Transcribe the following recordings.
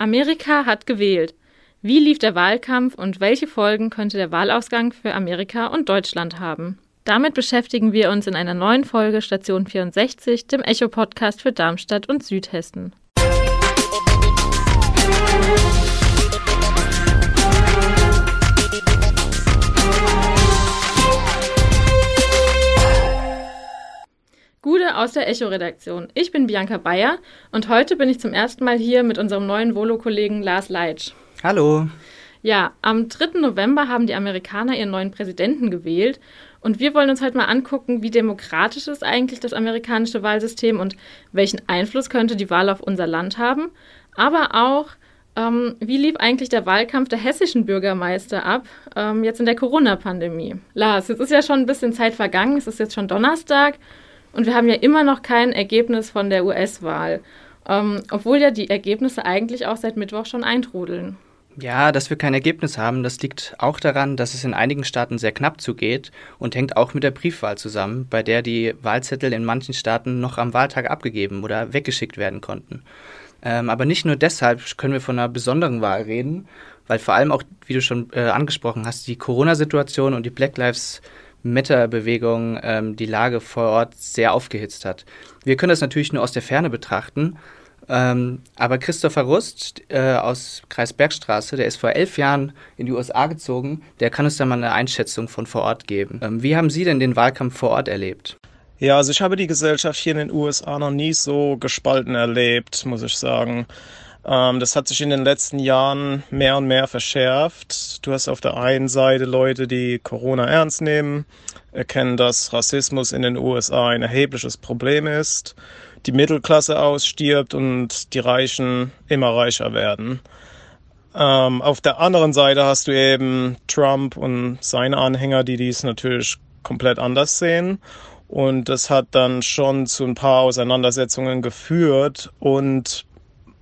Amerika hat gewählt. Wie lief der Wahlkampf und welche Folgen könnte der Wahlausgang für Amerika und Deutschland haben? Damit beschäftigen wir uns in einer neuen Folge Station 64, dem Echo-Podcast für Darmstadt und Südhessen. Aus der Echo-Redaktion. Ich bin Bianca Bayer und heute bin ich zum ersten Mal hier mit unserem neuen Volo-Kollegen Lars Leitsch. Hallo. Ja, am 3. November haben die Amerikaner ihren neuen Präsidenten gewählt und wir wollen uns heute mal angucken, wie demokratisch ist eigentlich das amerikanische Wahlsystem und welchen Einfluss könnte die Wahl auf unser Land haben. Aber auch, ähm, wie lief eigentlich der Wahlkampf der hessischen Bürgermeister ab, ähm, jetzt in der Corona-Pandemie? Lars, jetzt ist ja schon ein bisschen Zeit vergangen, es ist jetzt schon Donnerstag und wir haben ja immer noch kein Ergebnis von der US-Wahl, ähm, obwohl ja die Ergebnisse eigentlich auch seit Mittwoch schon eintrudeln. Ja, dass wir kein Ergebnis haben, das liegt auch daran, dass es in einigen Staaten sehr knapp zugeht und hängt auch mit der Briefwahl zusammen, bei der die Wahlzettel in manchen Staaten noch am Wahltag abgegeben oder weggeschickt werden konnten. Ähm, aber nicht nur deshalb können wir von einer besonderen Wahl reden, weil vor allem auch, wie du schon äh, angesprochen hast, die Corona-Situation und die Black Lives Meta-Bewegung ähm, die Lage vor Ort sehr aufgehitzt hat. Wir können das natürlich nur aus der Ferne betrachten, ähm, aber Christopher Rust äh, aus Kreis Bergstraße, der ist vor elf Jahren in die USA gezogen, der kann uns da mal eine Einschätzung von vor Ort geben. Ähm, wie haben Sie denn den Wahlkampf vor Ort erlebt? Ja, also ich habe die Gesellschaft hier in den USA noch nie so gespalten erlebt, muss ich sagen. Ähm, das hat sich in den letzten Jahren mehr und mehr verschärft. Du hast auf der einen Seite Leute, die Corona ernst nehmen, erkennen, dass Rassismus in den USA ein erhebliches Problem ist, die Mittelklasse ausstirbt und die Reichen immer reicher werden. Ähm, auf der anderen Seite hast du eben Trump und seine Anhänger, die dies natürlich komplett anders sehen. Und das hat dann schon zu ein paar Auseinandersetzungen geführt. Und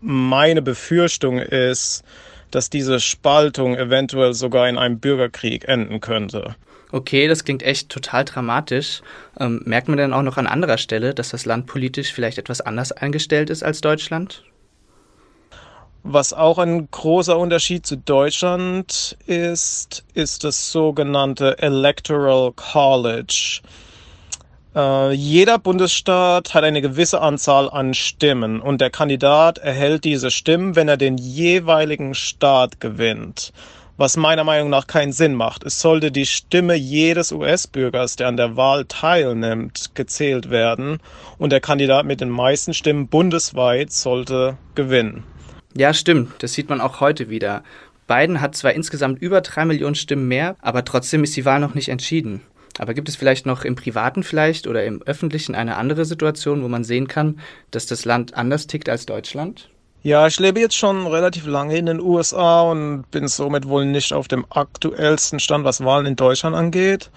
meine Befürchtung ist, dass diese Spaltung eventuell sogar in einem Bürgerkrieg enden könnte. Okay, das klingt echt total dramatisch. Ähm, merkt man denn auch noch an anderer Stelle, dass das Land politisch vielleicht etwas anders eingestellt ist als Deutschland? Was auch ein großer Unterschied zu Deutschland ist, ist das sogenannte Electoral College. Äh, jeder Bundesstaat hat eine gewisse Anzahl an Stimmen und der Kandidat erhält diese Stimmen, wenn er den jeweiligen Staat gewinnt. Was meiner Meinung nach keinen Sinn macht. Es sollte die Stimme jedes US-Bürgers, der an der Wahl teilnimmt, gezählt werden und der Kandidat mit den meisten Stimmen bundesweit sollte gewinnen. Ja, stimmt. Das sieht man auch heute wieder. Biden hat zwar insgesamt über drei Millionen Stimmen mehr, aber trotzdem ist die Wahl noch nicht entschieden. Aber gibt es vielleicht noch im Privaten vielleicht oder im Öffentlichen eine andere Situation, wo man sehen kann, dass das Land anders tickt als Deutschland? Ja, ich lebe jetzt schon relativ lange in den USA und bin somit wohl nicht auf dem aktuellsten Stand, was Wahlen in Deutschland angeht.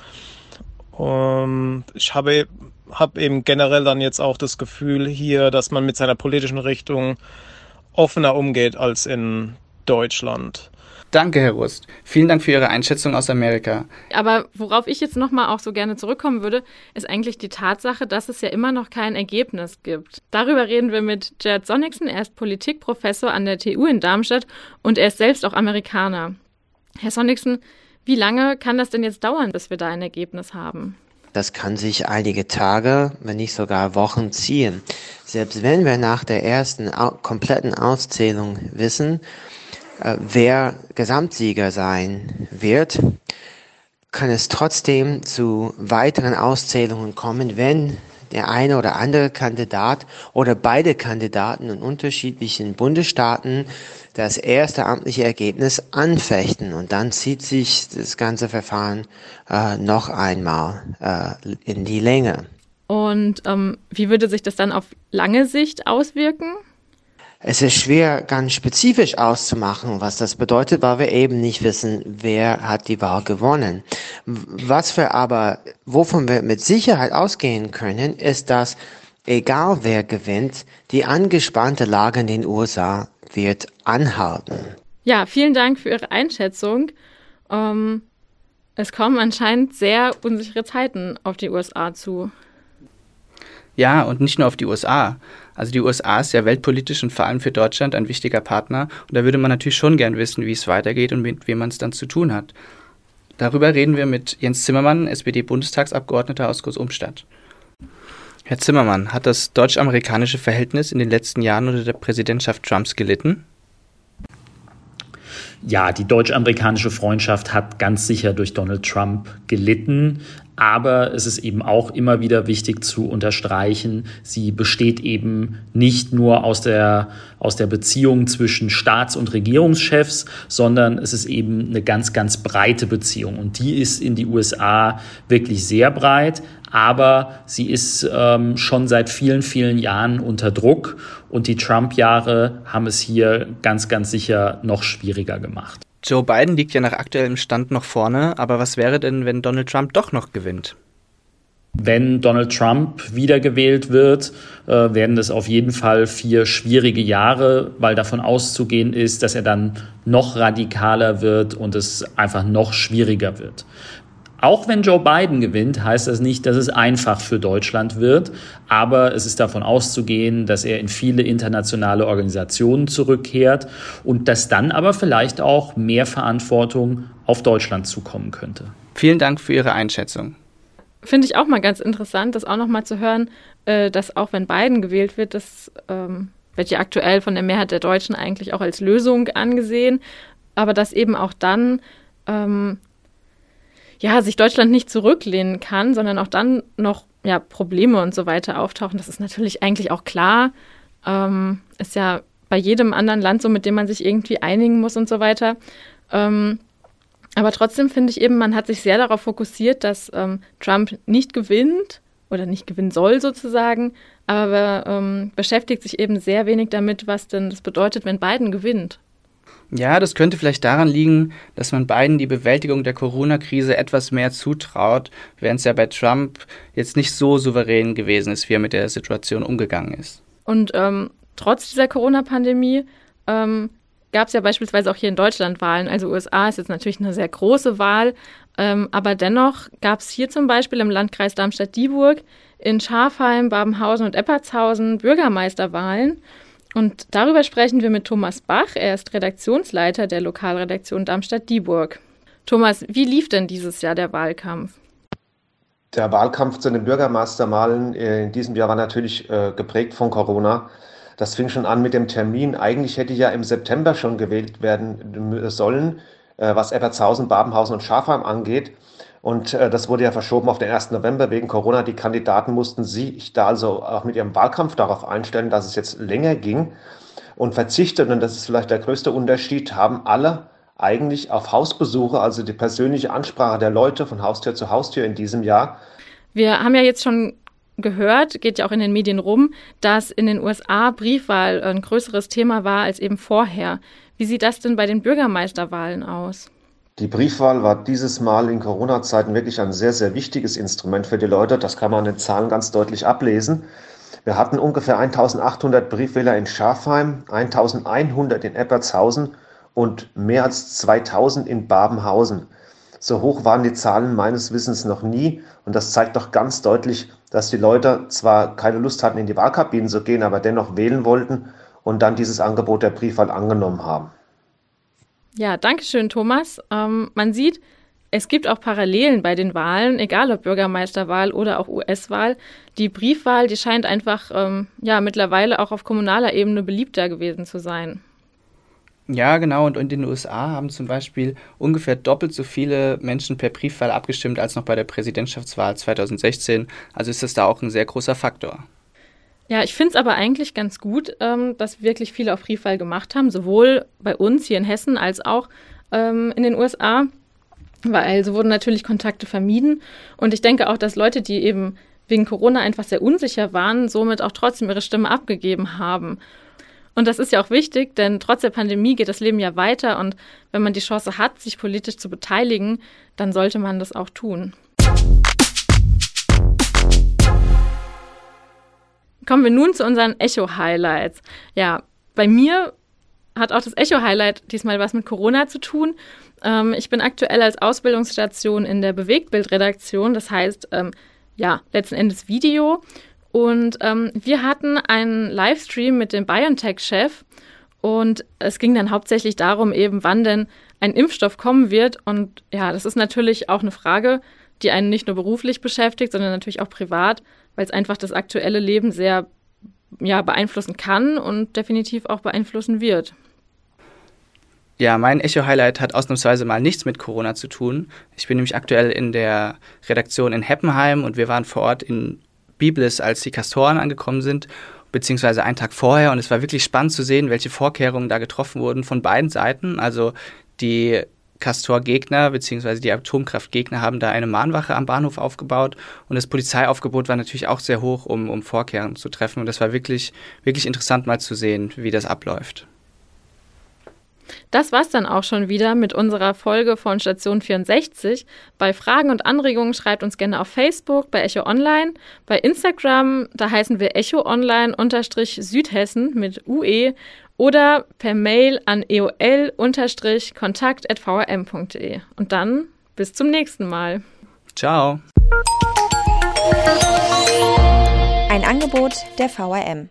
Um, ich habe, habe eben generell dann jetzt auch das Gefühl hier, dass man mit seiner politischen Richtung offener umgeht als in Deutschland. Danke, Herr Rust. Vielen Dank für Ihre Einschätzung aus Amerika. Aber worauf ich jetzt nochmal auch so gerne zurückkommen würde, ist eigentlich die Tatsache, dass es ja immer noch kein Ergebnis gibt. Darüber reden wir mit Jared Sonnigsen. Er ist Politikprofessor an der TU in Darmstadt und er ist selbst auch Amerikaner. Herr Sonnigsen, wie lange kann das denn jetzt dauern, bis wir da ein Ergebnis haben? Das kann sich einige Tage, wenn nicht sogar Wochen ziehen. Selbst wenn wir nach der ersten kompletten Auszählung wissen, wer Gesamtsieger sein wird, kann es trotzdem zu weiteren Auszählungen kommen, wenn der eine oder andere Kandidat oder beide Kandidaten in unterschiedlichen Bundesstaaten das erste amtliche Ergebnis anfechten. Und dann zieht sich das ganze Verfahren äh, noch einmal äh, in die Länge. Und ähm, wie würde sich das dann auf lange Sicht auswirken? Es ist schwer, ganz spezifisch auszumachen, was das bedeutet, weil wir eben nicht wissen, wer hat die Wahl gewonnen. Was wir aber, wovon wir mit Sicherheit ausgehen können, ist, dass egal wer gewinnt, die angespannte Lage in den USA wird anhalten. Ja, vielen Dank für Ihre Einschätzung. Ähm, es kommen anscheinend sehr unsichere Zeiten auf die USA zu. Ja, und nicht nur auf die USA. Also die USA ist ja weltpolitisch und vor allem für Deutschland ein wichtiger Partner. Und da würde man natürlich schon gern wissen, wie es weitergeht und mit wem man es dann zu tun hat. Darüber reden wir mit Jens Zimmermann, SPD-Bundestagsabgeordneter aus Groß-Umstadt. Herr Zimmermann, hat das deutsch-amerikanische Verhältnis in den letzten Jahren unter der Präsidentschaft Trumps gelitten? Ja, die deutsch-amerikanische Freundschaft hat ganz sicher durch Donald Trump gelitten. Aber es ist eben auch immer wieder wichtig zu unterstreichen, sie besteht eben nicht nur aus der, aus der Beziehung zwischen Staats- und Regierungschefs, sondern es ist eben eine ganz, ganz breite Beziehung. Und die ist in die USA wirklich sehr breit aber sie ist ähm, schon seit vielen, vielen Jahren unter Druck und die Trump-Jahre haben es hier ganz, ganz sicher noch schwieriger gemacht. Joe Biden liegt ja nach aktuellem Stand noch vorne, aber was wäre denn, wenn Donald Trump doch noch gewinnt? Wenn Donald Trump wiedergewählt wird, äh, werden das auf jeden Fall vier schwierige Jahre, weil davon auszugehen ist, dass er dann noch radikaler wird und es einfach noch schwieriger wird. Auch wenn Joe Biden gewinnt, heißt das nicht, dass es einfach für Deutschland wird, aber es ist davon auszugehen, dass er in viele internationale Organisationen zurückkehrt und dass dann aber vielleicht auch mehr Verantwortung auf Deutschland zukommen könnte. Vielen Dank für Ihre Einschätzung. Finde ich auch mal ganz interessant, das auch nochmal zu hören, äh, dass auch wenn Biden gewählt wird, das ähm, wird ja aktuell von der Mehrheit der Deutschen eigentlich auch als Lösung angesehen, aber dass eben auch dann ähm, ja, sich Deutschland nicht zurücklehnen kann, sondern auch dann noch ja, Probleme und so weiter auftauchen. Das ist natürlich eigentlich auch klar. Ähm, ist ja bei jedem anderen Land so, mit dem man sich irgendwie einigen muss und so weiter. Ähm, aber trotzdem finde ich eben, man hat sich sehr darauf fokussiert, dass ähm, Trump nicht gewinnt oder nicht gewinnen soll sozusagen, aber ähm, beschäftigt sich eben sehr wenig damit, was denn das bedeutet, wenn Biden gewinnt. Ja, das könnte vielleicht daran liegen, dass man beiden die Bewältigung der Corona-Krise etwas mehr zutraut, während es ja bei Trump jetzt nicht so souverän gewesen ist, wie er mit der Situation umgegangen ist. Und ähm, trotz dieser Corona-Pandemie ähm, gab es ja beispielsweise auch hier in Deutschland Wahlen. Also USA ist jetzt natürlich eine sehr große Wahl, ähm, aber dennoch gab es hier zum Beispiel im Landkreis Darmstadt-Dieburg, in Schafheim, Babenhausen und Eppertshausen Bürgermeisterwahlen. Und darüber sprechen wir mit Thomas Bach. Er ist Redaktionsleiter der Lokalredaktion Darmstadt-Dieburg. Thomas, wie lief denn dieses Jahr der Wahlkampf? Der Wahlkampf zu den Bürgermeisterwahlen äh, in diesem Jahr war natürlich äh, geprägt von Corona. Das fing schon an mit dem Termin. Eigentlich hätte ja im September schon gewählt werden sollen, äh, was Eppertshausen, Babenhausen und Schafheim angeht. Und äh, das wurde ja verschoben auf den 1. November wegen Corona. Die Kandidaten mussten sich da also auch mit ihrem Wahlkampf darauf einstellen, dass es jetzt länger ging und verzichtet. Und das ist vielleicht der größte Unterschied, haben alle eigentlich auf Hausbesuche, also die persönliche Ansprache der Leute von Haustür zu Haustür in diesem Jahr. Wir haben ja jetzt schon gehört, geht ja auch in den Medien rum, dass in den USA Briefwahl ein größeres Thema war als eben vorher. Wie sieht das denn bei den Bürgermeisterwahlen aus? Die Briefwahl war dieses Mal in Corona-Zeiten wirklich ein sehr, sehr wichtiges Instrument für die Leute. Das kann man in den Zahlen ganz deutlich ablesen. Wir hatten ungefähr 1800 Briefwähler in Schafheim, 1100 in Eppertshausen und mehr als 2000 in Babenhausen. So hoch waren die Zahlen meines Wissens noch nie. Und das zeigt doch ganz deutlich, dass die Leute zwar keine Lust hatten, in die Wahlkabinen zu gehen, aber dennoch wählen wollten und dann dieses Angebot der Briefwahl angenommen haben. Ja, danke schön, Thomas. Ähm, man sieht, es gibt auch Parallelen bei den Wahlen, egal ob Bürgermeisterwahl oder auch US-Wahl. Die Briefwahl, die scheint einfach ähm, ja mittlerweile auch auf kommunaler Ebene beliebter gewesen zu sein. Ja, genau. Und in den USA haben zum Beispiel ungefähr doppelt so viele Menschen per Briefwahl abgestimmt als noch bei der Präsidentschaftswahl 2016. Also ist das da auch ein sehr großer Faktor. Ja, ich finde es aber eigentlich ganz gut, ähm, dass wirklich viele auf Briefwahl gemacht haben, sowohl bei uns hier in Hessen als auch ähm, in den USA, weil so wurden natürlich Kontakte vermieden. Und ich denke auch, dass Leute, die eben wegen Corona einfach sehr unsicher waren, somit auch trotzdem ihre Stimme abgegeben haben. Und das ist ja auch wichtig, denn trotz der Pandemie geht das Leben ja weiter und wenn man die Chance hat, sich politisch zu beteiligen, dann sollte man das auch tun. Kommen wir nun zu unseren Echo-Highlights. Ja, bei mir hat auch das Echo-Highlight diesmal was mit Corona zu tun. Ähm, ich bin aktuell als Ausbildungsstation in der Bewegtbildredaktion, das heißt, ähm, ja, letzten Endes Video. Und ähm, wir hatten einen Livestream mit dem BioNTech-Chef und es ging dann hauptsächlich darum, eben wann denn ein Impfstoff kommen wird. Und ja, das ist natürlich auch eine Frage, die einen nicht nur beruflich beschäftigt, sondern natürlich auch privat, weil es einfach das aktuelle Leben sehr ja, beeinflussen kann und definitiv auch beeinflussen wird. Ja, mein Echo-Highlight hat ausnahmsweise mal nichts mit Corona zu tun. Ich bin nämlich aktuell in der Redaktion in Heppenheim und wir waren vor Ort in Biblis, als die Kastoren angekommen sind, beziehungsweise einen Tag vorher. Und es war wirklich spannend zu sehen, welche Vorkehrungen da getroffen wurden von beiden Seiten. Also die Castor-Gegner bzw. die Atomkraftgegner haben da eine Mahnwache am Bahnhof aufgebaut und das Polizeiaufgebot war natürlich auch sehr hoch, um, um Vorkehrungen zu treffen. Und das war wirklich, wirklich interessant mal zu sehen, wie das abläuft. Das war's dann auch schon wieder mit unserer Folge von Station 64. Bei Fragen und Anregungen schreibt uns gerne auf Facebook, bei Echo Online, bei Instagram, da heißen wir Echo Online Südhessen mit UE oder per Mail an eol-kontakt.vrm.de. Und dann bis zum nächsten Mal. Ciao. Ein Angebot der VRM.